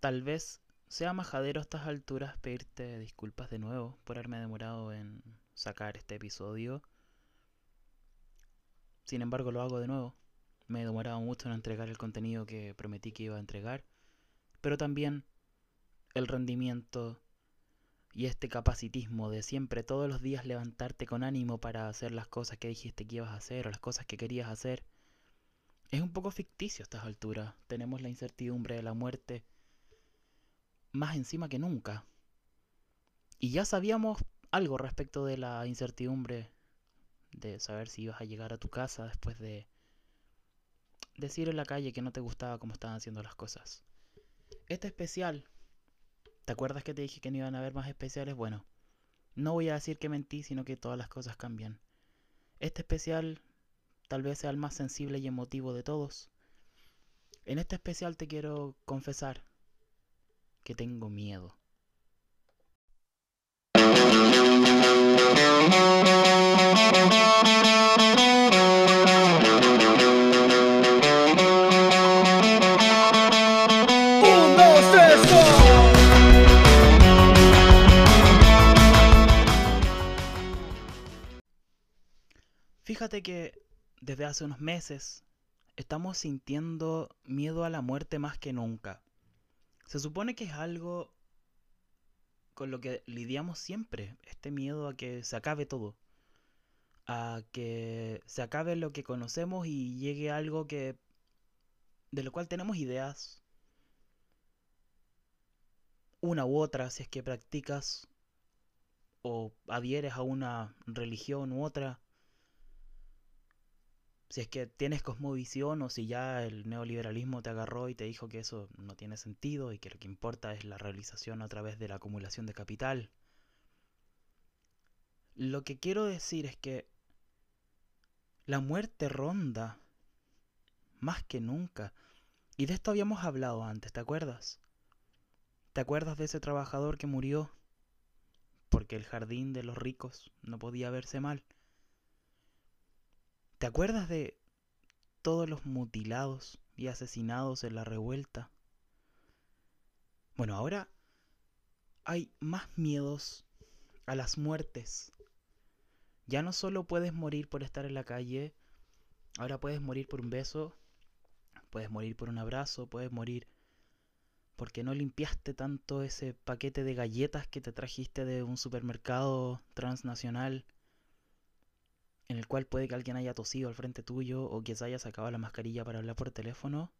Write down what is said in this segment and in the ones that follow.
tal vez sea majadero a estas alturas pedirte disculpas de nuevo por haberme demorado en sacar este episodio. Sin embargo, lo hago de nuevo. Me he demorado mucho en entregar el contenido que prometí que iba a entregar. Pero también el rendimiento y este capacitismo de siempre todos los días levantarte con ánimo para hacer las cosas que dijiste que ibas a hacer o las cosas que querías hacer. Es un poco ficticio a estas alturas. Tenemos la incertidumbre de la muerte más encima que nunca. Y ya sabíamos algo respecto de la incertidumbre de saber si ibas a llegar a tu casa después de decir en la calle que no te gustaba cómo estaban haciendo las cosas. Este especial, ¿te acuerdas que te dije que no iban a haber más especiales? Bueno, no voy a decir que mentí, sino que todas las cosas cambian. Este especial tal vez sea el más sensible y emotivo de todos. En este especial te quiero confesar que tengo miedo. Fíjate que desde hace unos meses estamos sintiendo miedo a la muerte más que nunca. Se supone que es algo con lo que lidiamos siempre, este miedo a que se acabe todo, a que se acabe lo que conocemos y llegue algo que de lo cual tenemos ideas, una u otra, si es que practicas o adhieres a una religión u otra, si es que tienes cosmovisión o si ya el neoliberalismo te agarró y te dijo que eso no tiene sentido y que lo que importa es la realización a través de la acumulación de capital. Lo que quiero decir es que la muerte ronda más que nunca. Y de esto habíamos hablado antes, ¿te acuerdas? ¿Te acuerdas de ese trabajador que murió porque el jardín de los ricos no podía verse mal? ¿Te acuerdas de todos los mutilados y asesinados en la revuelta? Bueno, ahora hay más miedos a las muertes. Ya no solo puedes morir por estar en la calle, ahora puedes morir por un beso, puedes morir por un abrazo, puedes morir porque no limpiaste tanto ese paquete de galletas que te trajiste de un supermercado transnacional en el cual puede que alguien haya tosido al frente tuyo o que se haya sacado la mascarilla para hablar por teléfono.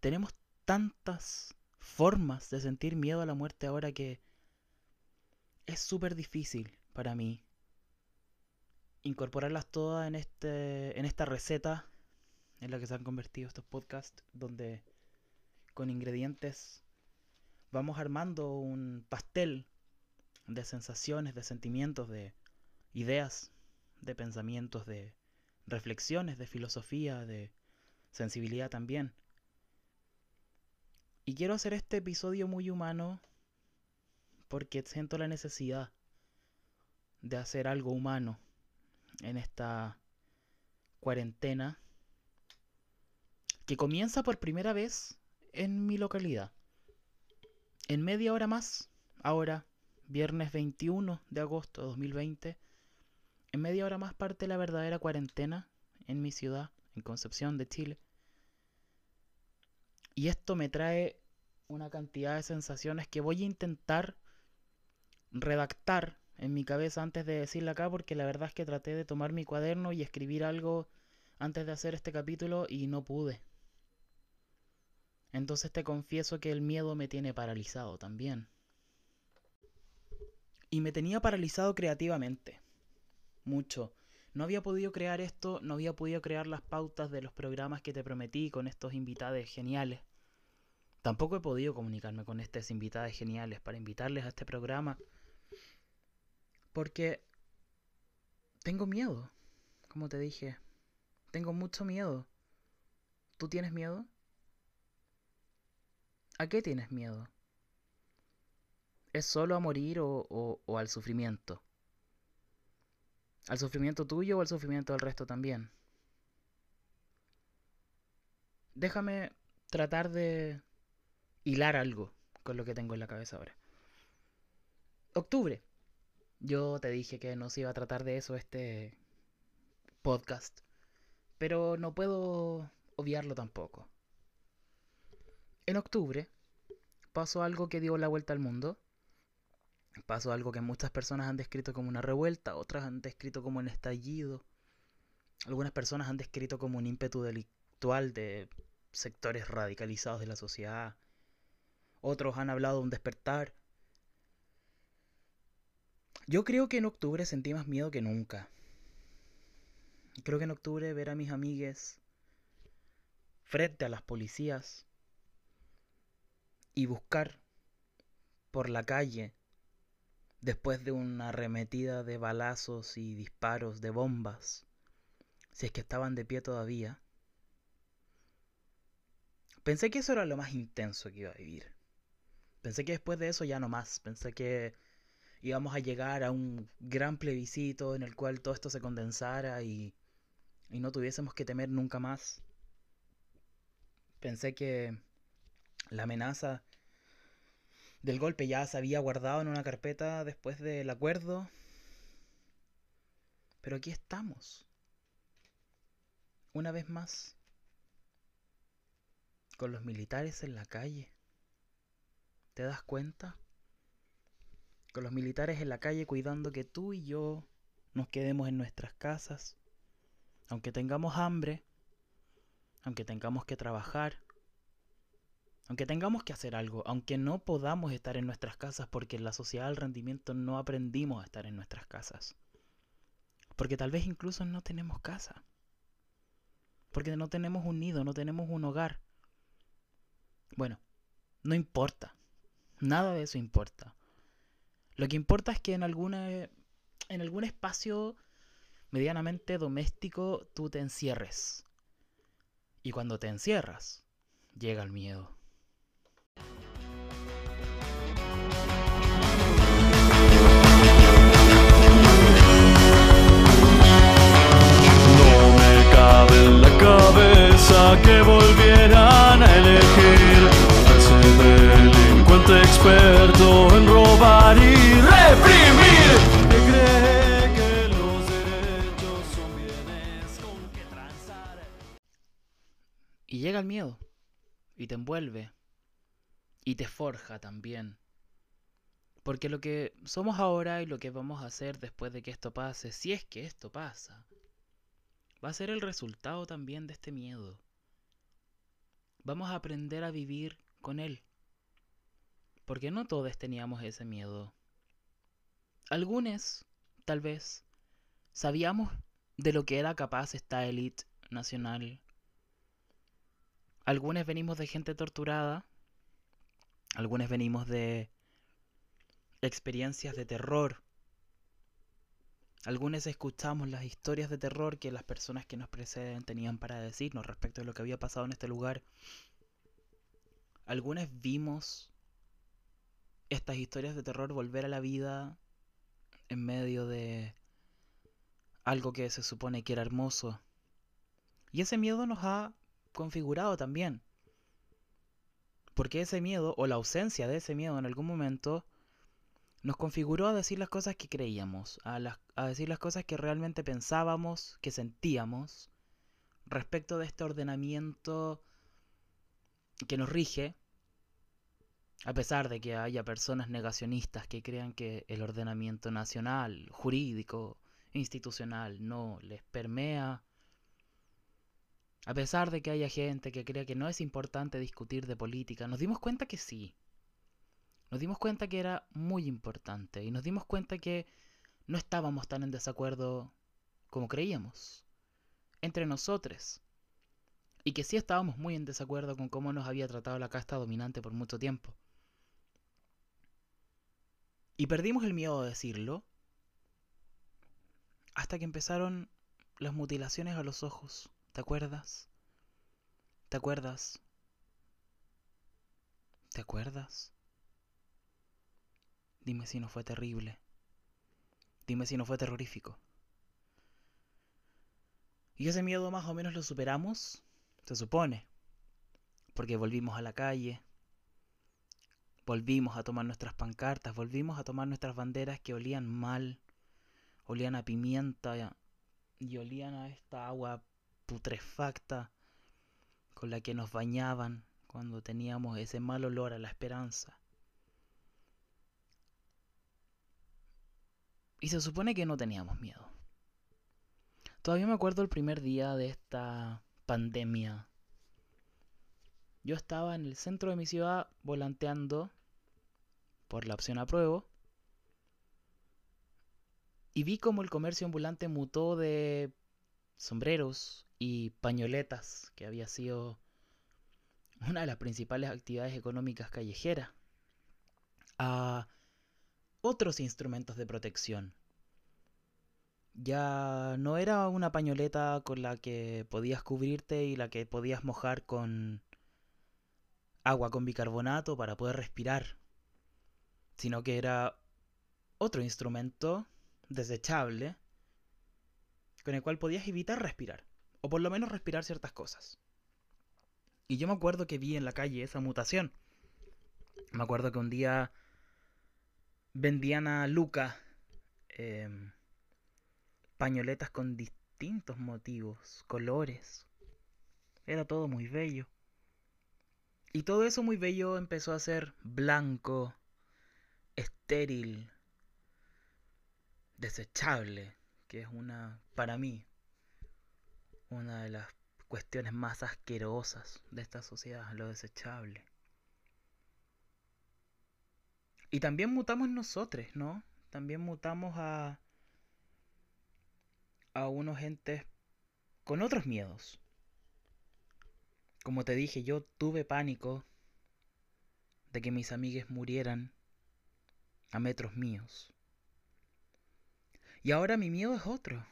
Tenemos tantas formas de sentir miedo a la muerte ahora que es súper difícil para mí incorporarlas todas en, este, en esta receta en la que se han convertido estos podcasts, donde con ingredientes vamos armando un pastel de sensaciones, de sentimientos, de ideas, de pensamientos, de reflexiones, de filosofía, de sensibilidad también. Y quiero hacer este episodio muy humano porque siento la necesidad de hacer algo humano en esta cuarentena que comienza por primera vez en mi localidad. En media hora más, ahora, viernes 21 de agosto de 2020, en media hora más parte la verdadera cuarentena en mi ciudad, en Concepción de Chile. Y esto me trae una cantidad de sensaciones que voy a intentar redactar en mi cabeza antes de decirla acá, porque la verdad es que traté de tomar mi cuaderno y escribir algo antes de hacer este capítulo y no pude. Entonces te confieso que el miedo me tiene paralizado también. Y me tenía paralizado creativamente mucho. No había podido crear esto, no había podido crear las pautas de los programas que te prometí con estos invitados geniales. Tampoco he podido comunicarme con estos invitados geniales para invitarles a este programa. Porque tengo miedo, como te dije. Tengo mucho miedo. ¿Tú tienes miedo? ¿A qué tienes miedo? ¿Es solo a morir o, o, o al sufrimiento? ¿Al sufrimiento tuyo o al sufrimiento del resto también? Déjame tratar de hilar algo con lo que tengo en la cabeza ahora. Octubre. Yo te dije que no se iba a tratar de eso este podcast, pero no puedo obviarlo tampoco. En octubre pasó algo que dio la vuelta al mundo. Pasó algo que muchas personas han descrito como una revuelta, otras han descrito como un estallido. Algunas personas han descrito como un ímpetu delictual de sectores radicalizados de la sociedad. Otros han hablado de un despertar. Yo creo que en octubre sentí más miedo que nunca. Creo que en octubre ver a mis amigues frente a las policías y buscar por la calle después de una arremetida de balazos y disparos de bombas, si es que estaban de pie todavía, pensé que eso era lo más intenso que iba a vivir. Pensé que después de eso ya no más. Pensé que íbamos a llegar a un gran plebiscito en el cual todo esto se condensara y, y no tuviésemos que temer nunca más. Pensé que la amenaza del golpe ya se había guardado en una carpeta después del acuerdo. Pero aquí estamos. Una vez más. Con los militares en la calle. ¿Te das cuenta? Con los militares en la calle cuidando que tú y yo nos quedemos en nuestras casas. Aunque tengamos hambre, aunque tengamos que trabajar, aunque tengamos que hacer algo, aunque no podamos estar en nuestras casas porque en la sociedad del rendimiento no aprendimos a estar en nuestras casas. Porque tal vez incluso no tenemos casa. Porque no tenemos un nido, no tenemos un hogar. Bueno, no importa. Nada de eso importa. Lo que importa es que en, alguna, en algún espacio medianamente doméstico tú te encierres. Y cuando te encierras, llega el miedo. Y te forja también. Porque lo que somos ahora y lo que vamos a hacer después de que esto pase, si es que esto pasa, va a ser el resultado también de este miedo. Vamos a aprender a vivir con él. Porque no todos teníamos ese miedo. Algunos, tal vez, sabíamos de lo que era capaz esta élite nacional. Algunos venimos de gente torturada. Algunos venimos de experiencias de terror. Algunos escuchamos las historias de terror que las personas que nos preceden tenían para decirnos respecto a lo que había pasado en este lugar. Algunos vimos estas historias de terror volver a la vida en medio de algo que se supone que era hermoso. Y ese miedo nos ha configurado también. Porque ese miedo, o la ausencia de ese miedo en algún momento, nos configuró a decir las cosas que creíamos, a, a decir las cosas que realmente pensábamos, que sentíamos, respecto de este ordenamiento que nos rige, a pesar de que haya personas negacionistas que crean que el ordenamiento nacional, jurídico, institucional no les permea, a pesar de que haya gente que crea que no es importante discutir de política, nos dimos cuenta que sí. Nos dimos cuenta que era muy importante y nos dimos cuenta que no estábamos tan en desacuerdo como creíamos entre nosotros. Y que sí estábamos muy en desacuerdo con cómo nos había tratado la casta dominante por mucho tiempo. Y perdimos el miedo de decirlo hasta que empezaron las mutilaciones a los ojos. ¿Te acuerdas? ¿Te acuerdas? ¿Te acuerdas? Dime si no fue terrible. Dime si no fue terrorífico. Y ese miedo más o menos lo superamos, se supone. porque volvimos a la calle, volvimos a tomar nuestras pancartas, volvimos a tomar nuestras banderas que olían mal, olían a pimienta y olían a esta agua putrefacta con la que nos bañaban cuando teníamos ese mal olor a la esperanza. Y se supone que no teníamos miedo. Todavía me acuerdo el primer día de esta pandemia. Yo estaba en el centro de mi ciudad volanteando por la opción apruebo y vi como el comercio ambulante mutó de sombreros y pañoletas, que había sido una de las principales actividades económicas callejeras, a otros instrumentos de protección. Ya no era una pañoleta con la que podías cubrirte y la que podías mojar con agua con bicarbonato para poder respirar, sino que era otro instrumento desechable con el cual podías evitar respirar, o por lo menos respirar ciertas cosas. Y yo me acuerdo que vi en la calle esa mutación. Me acuerdo que un día vendían a Luca em, pañoletas con distintos motivos, colores. Era todo muy bello. Y todo eso muy bello empezó a ser blanco, estéril, desechable, que es una, para mí, una de las cuestiones más asquerosas de esta sociedad, lo desechable. Y también mutamos nosotros, ¿no? También mutamos a, a unos entes con otros miedos. Como te dije, yo tuve pánico de que mis amigues murieran a metros míos. Y ahora mi miedo es otro.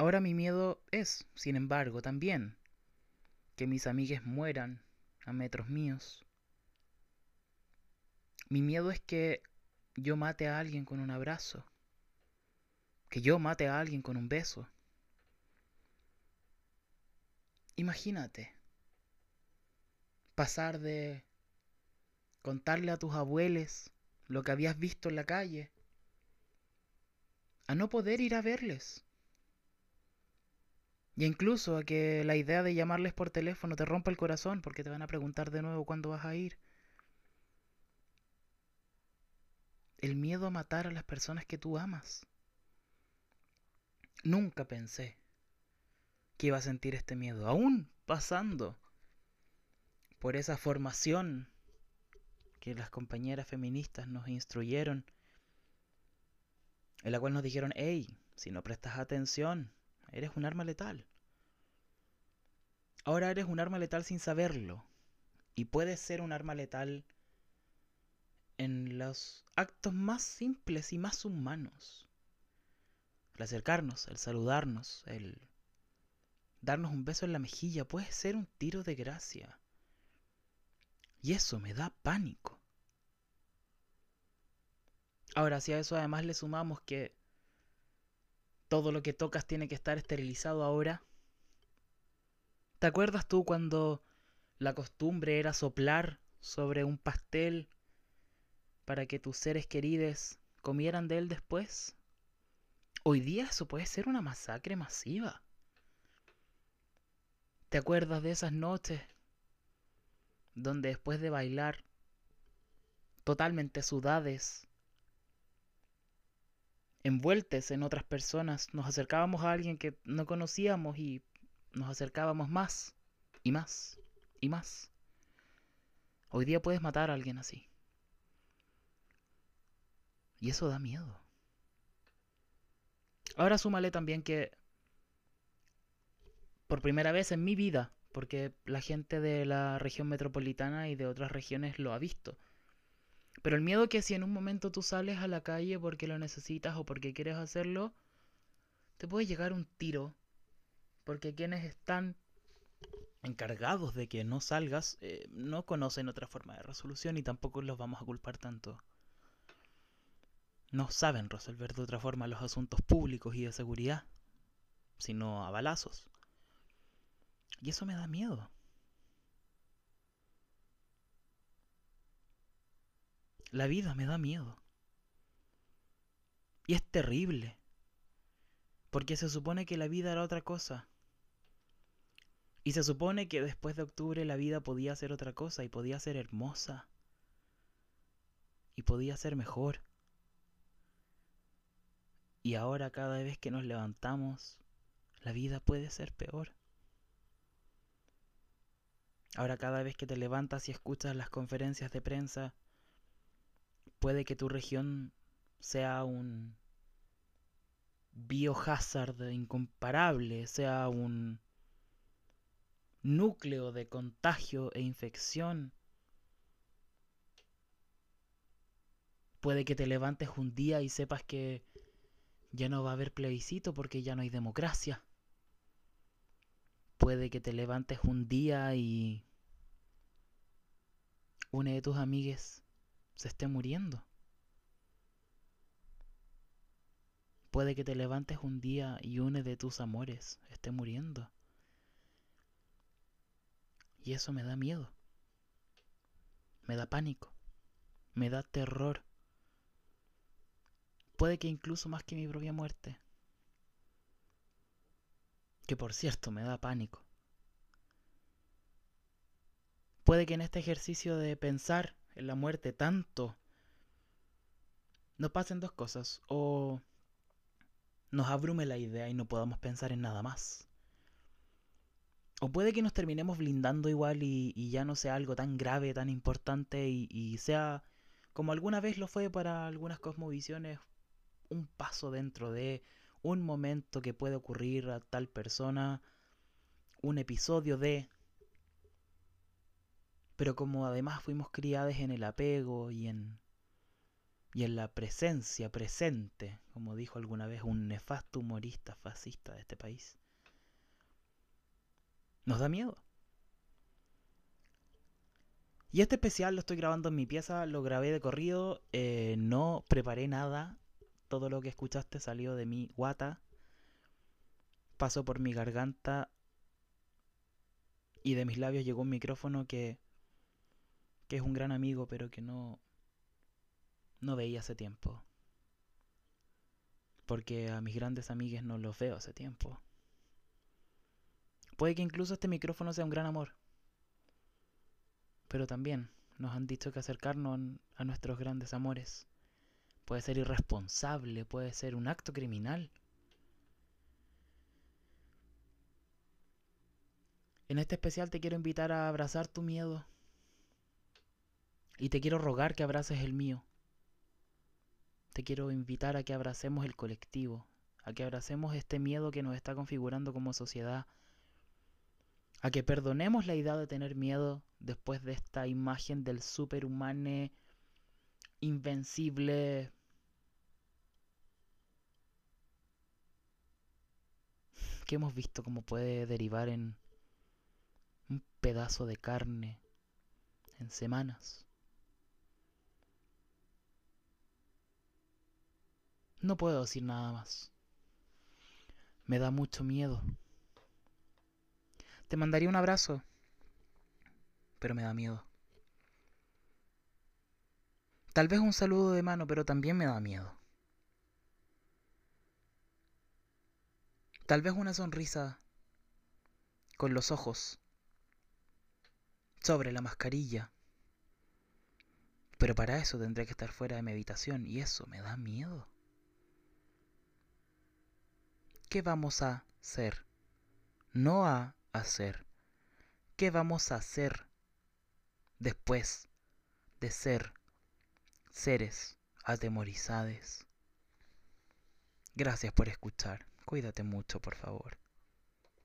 Ahora mi miedo es, sin embargo, también que mis amigues mueran a metros míos. Mi miedo es que yo mate a alguien con un abrazo. Que yo mate a alguien con un beso. Imagínate pasar de contarle a tus abuelos lo que habías visto en la calle a no poder ir a verles. Y incluso a que la idea de llamarles por teléfono te rompa el corazón porque te van a preguntar de nuevo cuándo vas a ir. El miedo a matar a las personas que tú amas. Nunca pensé que iba a sentir este miedo, aún pasando por esa formación que las compañeras feministas nos instruyeron en la cual nos dijeron, hey, si no prestas atención, eres un arma letal. Ahora eres un arma letal sin saberlo. Y puedes ser un arma letal en los actos más simples y más humanos. El acercarnos, el saludarnos, el darnos un beso en la mejilla puede ser un tiro de gracia. Y eso me da pánico. Ahora, si a eso además le sumamos que todo lo que tocas tiene que estar esterilizado ahora. ¿Te acuerdas tú cuando la costumbre era soplar sobre un pastel para que tus seres queridos comieran de él después? Hoy día eso puede ser una masacre masiva. ¿Te acuerdas de esas noches donde después de bailar totalmente sudades, envueltes en otras personas, nos acercábamos a alguien que no conocíamos y nos acercábamos más y más y más. Hoy día puedes matar a alguien así. Y eso da miedo. Ahora súmale también que por primera vez en mi vida, porque la gente de la región metropolitana y de otras regiones lo ha visto, pero el miedo que si en un momento tú sales a la calle porque lo necesitas o porque quieres hacerlo, te puede llegar un tiro. Porque quienes están encargados de que no salgas eh, no conocen otra forma de resolución y tampoco los vamos a culpar tanto. No saben resolver de otra forma los asuntos públicos y de seguridad, sino a balazos. Y eso me da miedo. La vida me da miedo. Y es terrible. Porque se supone que la vida era otra cosa. Y se supone que después de octubre la vida podía ser otra cosa y podía ser hermosa. Y podía ser mejor. Y ahora cada vez que nos levantamos, la vida puede ser peor. Ahora cada vez que te levantas y escuchas las conferencias de prensa, puede que tu región sea un biohazard incomparable, sea un núcleo de contagio e infección. Puede que te levantes un día y sepas que ya no va a haber plebiscito porque ya no hay democracia. Puede que te levantes un día y una de tus amigues se esté muriendo. Puede que te levantes un día y uno de tus amores esté muriendo. Y eso me da miedo. Me da pánico. Me da terror. Puede que incluso más que mi propia muerte. Que por cierto me da pánico. Puede que en este ejercicio de pensar en la muerte tanto nos pasen dos cosas. O nos abrume la idea y no podamos pensar en nada más. O puede que nos terminemos blindando igual y, ya no sea algo tan grave, tan importante y, y, sea, como alguna vez lo fue para algunas cosmovisiones, un paso dentro de un momento que puede ocurrir a tal persona, un episodio de... Pero como además fuimos criados en el apego y en y en la presencia presente, como dijo alguna vez un nefasto humorista fascista de este país. Nos da miedo. Y este especial lo estoy grabando en mi pieza, lo grabé de corrido, eh, no preparé nada, todo lo que escuchaste salió de mi guata, pasó por mi garganta y de mis labios llegó un micrófono que, que es un gran amigo, pero que no, no veía hace tiempo. Porque a mis grandes amigues no los veo hace tiempo. Puede que incluso este micrófono sea un gran amor. Pero también nos han dicho que acercarnos a nuestros grandes amores puede ser irresponsable, puede ser un acto criminal. En este especial te quiero invitar a abrazar tu miedo y te quiero rogar que abraces el mío te quiero invitar a que abracemos el colectivo, a que abracemos este miedo que nos está configurando como sociedad, a que perdonemos la idea de tener miedo después de esta imagen del superhumano invencible. que hemos visto cómo puede derivar en un pedazo de carne en semanas. No puedo decir nada más. Me da mucho miedo. Te mandaría un abrazo, pero me da miedo. Tal vez un saludo de mano, pero también me da miedo. Tal vez una sonrisa con los ojos sobre la mascarilla. Pero para eso tendré que estar fuera de mi habitación y eso me da miedo. ¿Qué vamos a hacer? No a hacer. ¿Qué vamos a hacer después de ser seres atemorizados? Gracias por escuchar. Cuídate mucho, por favor.